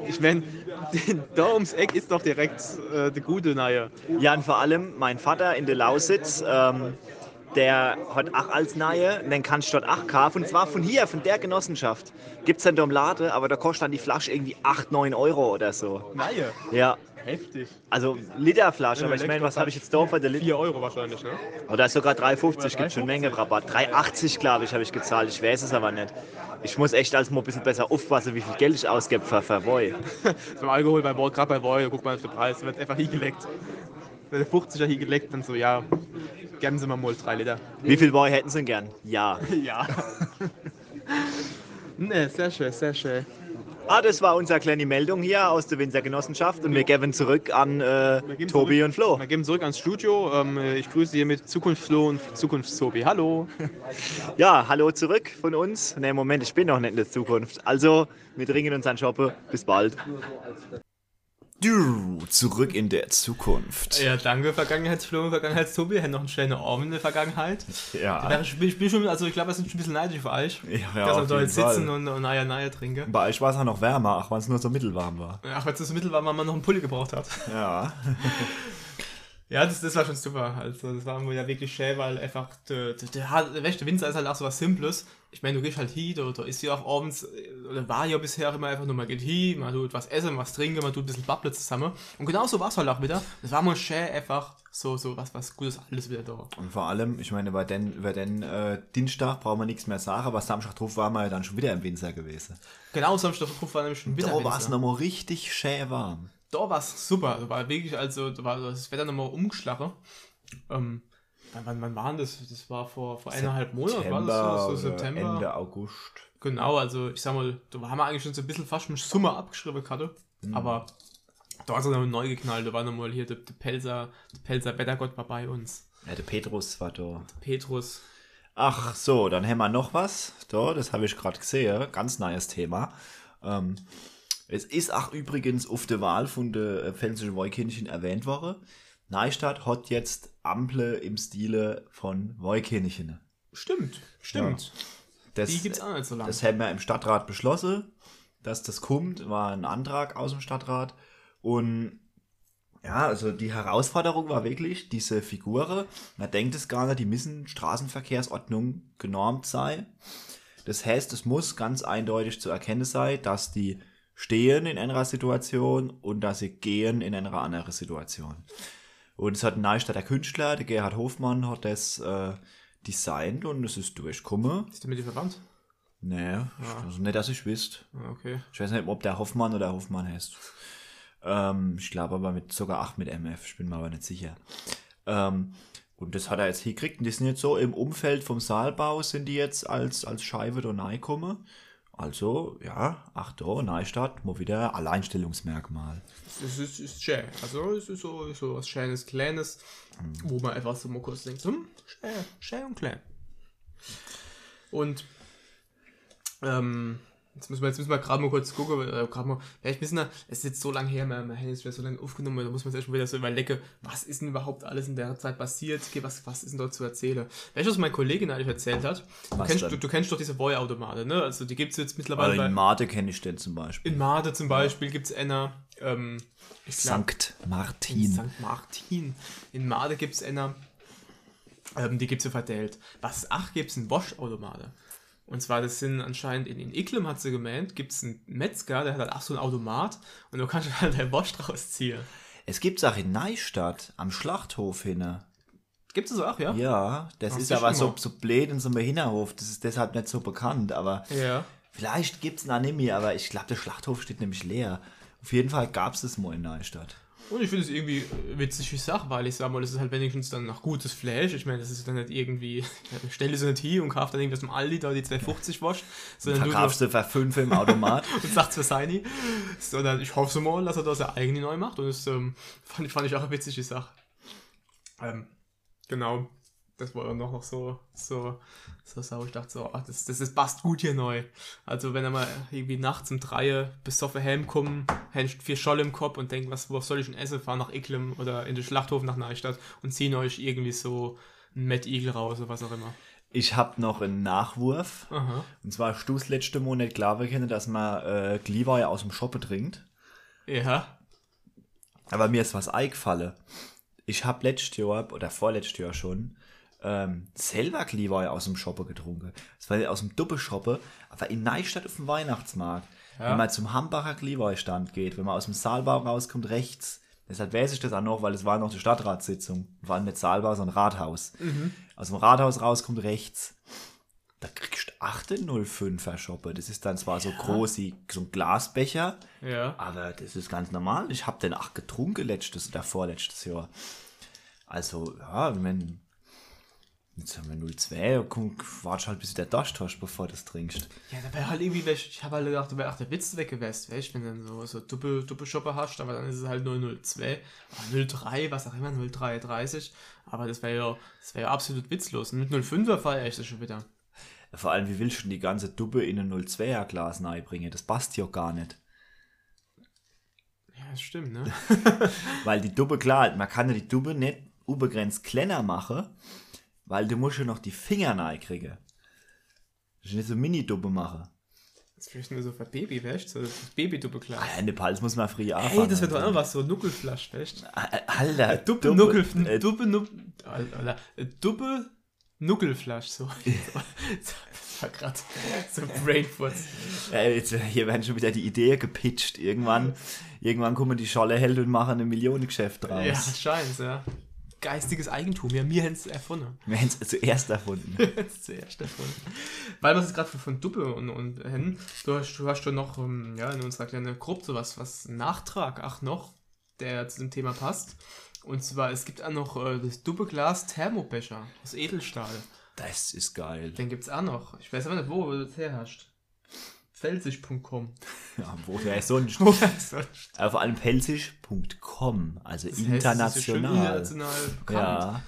Ich meine, da ums Eck ist doch direkt äh, der gute Nahe. ja, und vor allem mein Vater in der Lausitz, ähm, der hat auch als Nahe, den kannst du dort auch kaufen. Und zwar von hier, von der Genossenschaft. Gibt es dann da im Laden, aber da kostet dann die Flasche irgendwie 8, 9 Euro oder so. Nahe? Ja, Heftig. also Literflasche, aber ich meine, was habe ich jetzt da für der Liter? 4 Euro wahrscheinlich, ne? Oder sogar 3,50 gibt schon Menge Rabatt. 3,80 glaube ich habe ich gezahlt, ich weiß es aber nicht. Ich muss echt als mal ein bisschen besser aufpassen, wie viel Geld ich ausgebe für Verwoi. Beim Alkohol, bei gerade bei Boy, guck mal auf den Preis, wird einfach hingelegt. Wenn der 50er hingelegt, dann so, ja, geben Sie mal mal 3 Liter. Wie viel Boy hätten Sie denn gern? Ja. Ja. ne, sehr schön, sehr schön. Ah, das war unsere kleine Meldung hier aus der Winzergenossenschaft und wir geben zurück an äh, geben Tobi zurück- und Flo. Wir geben zurück ans Studio. Ähm, ich grüße hier mit Zukunftsflo und Zukunftstobi. Hallo. Ja, hallo zurück von uns. Ne, Moment, ich bin noch nicht in der Zukunft. Also, wir dringen uns an Shoppe. Bis bald. Zurück in der Zukunft. Ja, danke, Vergangenheitsflo Vergangenheitstobi. Wir haben noch einen schönen Abend in der Vergangenheit. Ja, Ich bin, ich bin schon, also ich glaube, sind schon ein bisschen neidisch für euch. ja, ja dass wir da jetzt sitzen und, und naja, naja trinken. Bei euch war es auch noch wärmer, auch wenn es nur so mittelwarm war. Ach, weil es das Mittel war, weil man noch einen Pulli gebraucht hat. Ja. Ja, das, das war schon super. Also, das war ja wirklich schön, weil einfach der, der, Winzer ist halt auch so was Simples. Ich meine, du gehst halt hin, da, da ist ja auch abends, äh, oder war ja bisher immer einfach nur, man geht hin, man tut was essen, was trinken, man tut ein bisschen Babble zusammen. Und genau so war es halt auch wieder. Das war mal schön, einfach so, so was, was Gutes, alles wieder da. Und vor allem, ich meine, über den, über den äh, Dienstag brauchen wir nichts mehr sagen, aber Samstag drauf waren wir ja dann schon wieder im Winzer gewesen. Genau, Samstag drauf war nämlich schon wieder Da war es nochmal richtig schön warm. Da war es super. Da war wirklich, also, da war das Wetter nochmal umgeschlagen. Ähm, wann, wann, war das? Das war vor, vor eineinhalb Monaten, war das so, so September. Ende August. Genau, also ich sag mal, da haben wir eigentlich schon so ein bisschen fast mit Summe abgeschrieben gerade. Aber da ist er nochmal neu geknallt. Da war nochmal hier der, der Pelzer, der Pelzer Wettergott war bei uns. Ja, der Petrus war da. Petrus. Ach so, dann haben wir noch was. Da, das habe ich gerade gesehen. Ganz neues Thema. Ähm, es ist auch übrigens auf der Wahl von der äh, Pfälzischen Woikirchen erwähnt worden. Neustadt hat jetzt Ample im Stile von Woikirchen. Stimmt, stimmt. Das, Die gibt's auch nicht so lange. das haben wir im Stadtrat beschlossen, dass das kommt, war ein Antrag aus dem Stadtrat. Und ja, also die Herausforderung war wirklich, diese Figuren, man denkt es gar nicht, die müssen Straßenverkehrsordnung genormt sein. Das heißt, es muss ganz eindeutig zu erkennen sein, dass die stehen in einer Situation und dass sie gehen in einer anderen Situation. Und es hat ein Neustadter Künstler, der Gerhard Hofmann, hat das äh, designt und es ist durchgekommen. Ist der mit dir verwandt? Nee, also nicht, dass ich wüsste. Ah, okay. Ich weiß nicht, ob der Hoffmann oder Hoffmann heißt. Ähm, ich glaube aber mit sogar 8 mit MF, ich bin mir aber nicht sicher. Ähm, und das hat er jetzt hingekriegt. Und die sind jetzt so im Umfeld vom Saalbau, sind die jetzt als, als Scheibe da reingekommen. Also, ja, ach da, Neustadt, mal wieder Alleinstellungsmerkmal. Es ist, ist schön. Also es ist so, so was Schönes, Kleines, wo man einfach so mal kurz denkt, hm, schön, schön und klein. Und ähm, jetzt müssen wir, jetzt müssen wir gerade mal kurz gucken, äh, gerade mal, vielleicht müssen wir, es ist jetzt so lange her, haben jetzt wieder so lange aufgenommen, da muss man sich schon wieder so überlegen, was ist denn überhaupt alles in der Zeit passiert, was, was ist denn dort zu erzählen? Was meine Kollegin eigentlich erzählt hat? Du, kennst, du, du kennst doch diese Boy-Automate, ne? Also die gibt es jetzt mittlerweile bei, in Made kenne ich den zum Beispiel. in Made zum Beispiel gibt es einer, ähm, glaub, Sankt in Martin. St. Martin. In Made gibt es einer, ähm, die gibt es ja verteilt. Was ach gibt es ein Bosch-Automate. Und zwar, das sind anscheinend in, in Iklem, hat sie gemeint, gibt es einen Metzger, der hat halt auch so ein Automat und du kannst halt dein Bosch draus ziehen. Es gibt auch in Neustadt am Schlachthof hin. Gibt es auch, ja? Ja, das Ach, ist aber so, so blöd in so einem Hinterhof. Das ist deshalb nicht so bekannt. Aber Ja. vielleicht gibt es einen Anime, aber ich glaube, der Schlachthof steht nämlich leer. Auf jeden Fall gab es es mal in Neustadt. Und ich finde es irgendwie witzig, wie Sache, weil ich sag mal, das ist halt wenigstens dann noch gutes Fleisch. Ich meine, das ist dann nicht irgendwie, stelle es nicht hier und kauf dann irgendwas im Aldi, da die 250 wasch, sondern du Verkaufst du für 5 im Automat. und sagt für seine. Sondern ich hoffe mal, dass er das er eigene neu macht. Und das ähm, fand, ich- fand ich auch eine witzige Sache. Ähm, genau. Das war dann noch, noch so, so, so sau. Ich dachte so, ach, das, das, das passt gut hier neu. Also wenn er mal irgendwie nachts um drei besoffen heimkommen, hängst vier Scholle im Kopf und denkt, was, worauf soll ich denn essen? Fahr nach Eklem oder in den Schlachthof nach Neustadt und ziehen euch irgendwie so ein Mad Eagle raus oder was auch immer. Ich habe noch einen Nachwurf. Aha. Und zwar hast du das letzte nicht klar kennen, dass man äh, Glühwein aus dem Shoppe trinkt. Ja. Aber mir ist was eingefallen. Ich habe letztes Jahr, oder vorletztes Jahr schon, ähm, selber Glühwein aus dem Shoppe getrunken. Das war aus dem Duppe-Shoppe, aber in Neustadt auf dem Weihnachtsmarkt. Ja. Wenn man zum Hambacher Glühweinstand geht, wenn man aus dem Saalbau rauskommt, rechts, deshalb weiß ich das auch noch, weil es war noch die Stadtratssitzung. War nicht Saalbau, sondern Rathaus. Aus dem Rathaus rauskommt rechts. Da kriegst du 8,05er Shoppe. Das ist dann zwar so groß wie so ein Glasbecher, Ja. aber das ist ganz normal. Ich habe den auch getrunken letztes oder vorletztes Jahr. Also, ja, wenn. Jetzt haben wir 02, komm, warte halt, bis du der Durst hast, bevor du das trinkst. Ja, da wäre halt irgendwie, wär- ich habe halt gedacht, da wäre auch der Witz weg gewesen, weißt du, wenn du dann so, so Doppel, Doppelshopper hast, aber dann ist es halt 002, oder 03, was auch immer, 0330, aber das wäre ja, das wäre ja absolut witzlos. Und mit 05er feiere ich das schon wieder. Vor allem, wie willst du die ganze Duppe in ein 02er Glas bringen? Das passt ja gar nicht. Ja, das stimmt, ne? Weil die Duppe, klar, man kann ja die Duppe nicht unbegrenzt kleiner machen, weil du musst ja noch die Finger kriegen. Du musst nicht so Mini-Duppe machen. Das ist vielleicht nur so für Baby, weißt du, so das Baby-Doppelglas. Ah, in Nepal, das muss man früh anfangen. Hey, das wird doch auch was, so Nuckelflasch, weißt du? Alter, Duppe, Duppe- Nuckel, äh, Duppe, Nuckel, Alter, Duppe, Nuckelflasch, so. Das war gerade so Brainfurz. Äh, jetzt, hier werden schon wieder die Ideen gepitcht. Irgendwann, irgendwann kommen die Scholleheld und machen ein Millionengeschäft draus. Ja, scheint, ja. Geistiges Eigentum, ja, mir haben es erfunden. Wir haben es zuerst erfunden. Zuerst erfunden. Weil wir es gerade von Duppe und, und hin, du hast, du hast schon noch ähm, ja, in unserer kleinen Gruppe sowas, was Nachtrag, ach noch, der zu dem Thema passt. Und zwar, es gibt auch noch äh, das Duppe-Glas Thermobecher aus Edelstahl. Das ist geil. Den gibt es auch noch. Ich weiß aber nicht, wo du das her hast. Felsig.com. Ja, wo der sonst? Wo das sonst? Aber vor allem pelzig.com, also Das heißt, ja international. international bekannt. Ja.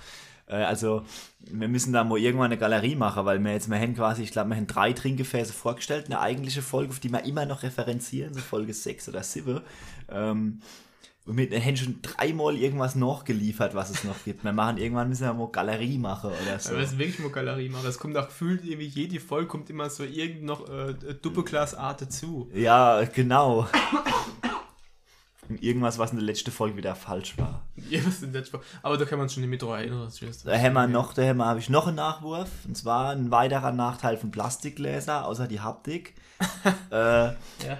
Äh, Also, wir müssen da mal irgendwann eine Galerie machen, weil wir jetzt, wir haben quasi, ich glaube, wir haben drei Trinkgefäße vorgestellt, eine eigentliche Folge, auf die wir immer noch referenzieren, so Folge 6 oder 7. Ähm, und wir haben schon dreimal irgendwas nachgeliefert, was es noch gibt. Wir machen irgendwann müssen wir mal Galerie machen oder so. Aber das ist wirklich mal Galerie machen. Das kommt auch gefühlt, irgendwie jede Folge kommt immer so irgend noch äh, Doppelglas Art dazu. Ja, genau. Irgendwas, was in der letzten Folge wieder falsch war. Ja, was denn das? Aber da kann man schon nicht mehr dran erinnern. Da haben wir noch, da haben wir- habe ich noch einen Nachwurf. Und zwar ein weiterer Nachteil von Plastikgläser, außer die Haptik, äh, Ja.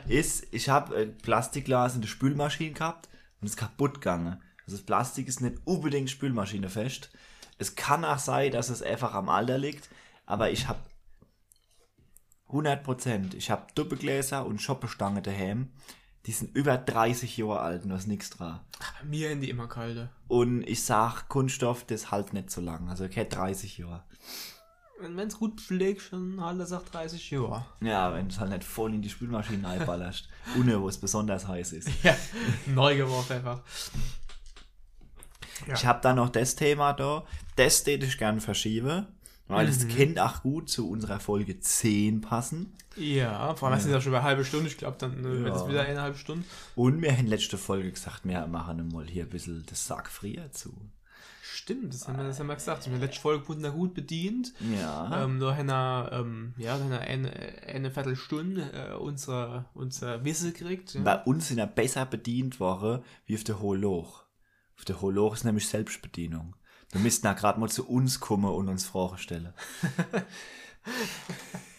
ist, ich habe Plastikglas in der Spülmaschine gehabt und ist kaputt gegangen. Also das Plastik ist nicht unbedingt spülmaschinefest. Es kann auch sein, dass es einfach am Alter liegt, aber ich habe 100%. Ich habe Doppelgläser und Schoppestange daheim. Die sind über 30 Jahre alt und ist nichts dran. Bei mir in die immer kalte. Und ich sag, Kunststoff, das halt nicht so lang. Also okay, 30 Jahre. Wenn es gut pflegt, schon alle sagt 30 Jahre. Ja, wenn du es halt nicht voll in die Spülmaschine einballerst. Ohne, wo es besonders heiß ist. Ja, neu geworfen einfach. Ja. Ich habe dann noch das Thema da. Das täte ich gern verschieben. Weil es könnte auch gut zu unserer Folge 10 passen. Ja, vor allem ist es ja schon über eine halbe Stunde. Ich glaube, dann äh, wird es Ja. wieder eine halbe Stunde. Und wir haben letzte Folge gesagt, wir machen mal hier ein bisschen das Sackfrier zu. Stimmt, das haben wir, das haben wir gesagt. In der letzten Folge wurden da gut bedient. Ja. Ähm, haben wir, ähm, ja, wir eine, eine Viertelstunde äh, unser, unser Wissen gekriegt. Ja. Bei uns sind er besser bedient worden wie auf der Holoch. Auf der Holoch ist nämlich Selbstbedienung. Wir müssten da gerade mal zu uns kommen und uns Fragen stellen.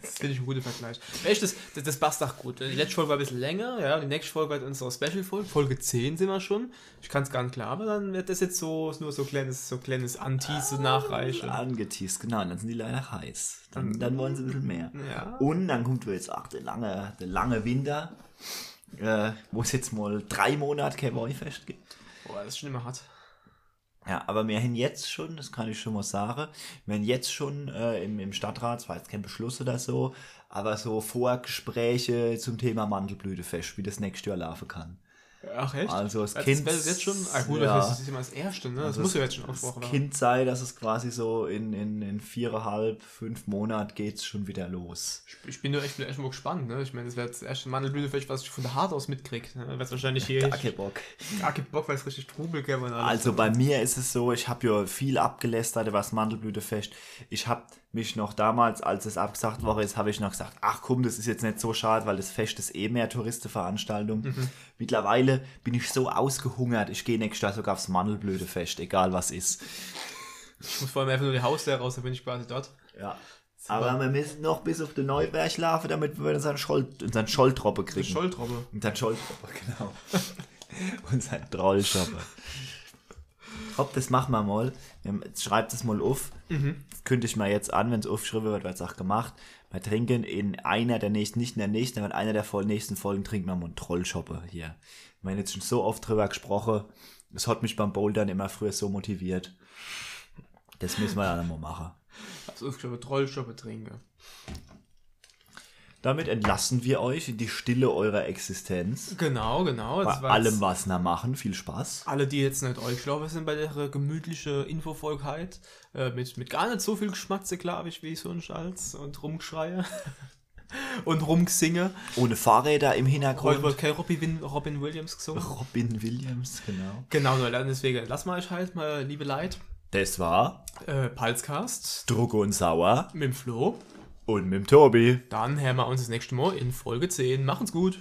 Das finde ich ein guter Vergleich. Echt, das, das, das passt auch gut. Die letzte Folge war ein bisschen länger, ja. Die nächste Folge wird unsere Special-Folge. Folge 10 sind wir schon. Ich kann es gar nicht klar, aber dann wird das jetzt so nur so kleines, so kleines Antease nachreichen. Angeteased, genau. Und dann sind die leider heiß. Dann, dann wollen sie ein bisschen mehr. Ja. Und dann kommt jetzt auch der lange, der lange Winter, äh, wo es jetzt mal drei Monate kein Wollfest gibt. Boah, das ist schon immer hart. Ja, aber wir haben jetzt schon, das kann ich schon mal sagen, wir haben jetzt schon äh, im, im Stadtrat, zwar jetzt kein Beschluss oder so, aber so Vorgespräche zum Thema Mandelblütefest, wie das nächste Jahr laufen kann. Ach, echt? Also das das Kind- wäre jetzt schon. Ah, gut, ja. das ist immer das Erste, ne? Das Also muss es- ja jetzt schon Das aufgebrochen werden. Kind sei, dass es quasi so in, in, in viereinhalb, fünf Monaten geht's schon wieder los. Ich bin nur echt, bin echt mal gespannt, ne? Ich meine, das wäre das erste Mandelblütefest, was ich von der Hart aus mitkriege. Ne? Wird wahrscheinlich hier. Gar kein Bock. Gar Bock, weil es richtig Trubel gäbe und alles. Also bei mir ist es so, ich habe ja viel abgelästert das Mandelblütefest. Ich habe mich noch damals, als es abgesagt war, jetzt habe ich noch gesagt, ach komm, das ist jetzt nicht so schade, weil das Fest ist eh mehr Touristenveranstaltung. Mittlerweile bin ich so ausgehungert, ich gehe nächstes Jahr sogar aufs Mandelblütefest, egal was ist. ich muss vor allem einfach nur die Haustür raus, dann bin ich quasi dort. Ja. Aber wir müssen noch bis auf den Neuberg laufen, damit wir unseren, Scholl, unseren Scholltroppe kriegen. Scholltroppe. Und dann Scholltroppe, genau. Und sein Trollschoppe. Hopp, das machen wir mal. Jetzt schreibt es mal auf. Das kündige ich mal jetzt an, wenn es aufgeschrieben wird, wird es auch gemacht. Wir trinken in einer der nächsten, nicht in der nächsten, aber in einer der nächsten Folgen trinken wir mal einen Trollschoppe hier. Wir haben jetzt schon so oft drüber gesprochen. Das hat mich beim Bouldern immer früher so motiviert. Das müssen wir dann mal machen. Also ich glaube, Trollschoppe trinken. Damit entlassen wir euch in die Stille eurer Existenz. Genau, genau. Bei allem, was wir machen. Viel Spaß. alle, die jetzt nicht euch glaube sind bei der gemütlichen Infofolge halt, äh, mit, mit gar nicht so viel Geschmack, glaube ich, wie sonst als und Rumgeschreie und Rumgesinge. Ohne Fahrräder im Heute Hintergrund. wird kein Robin, Robin Williams gesungen. Robin Williams, genau. Genau, Leute, deswegen lassen wir euch halt mal, liebe Leid, Das war äh, Palzcast Druck und Sauer mit dem Flo. Und mit dem Tobi. Dann hören wir uns das nächste Mal in Folge 10. Machen's gut.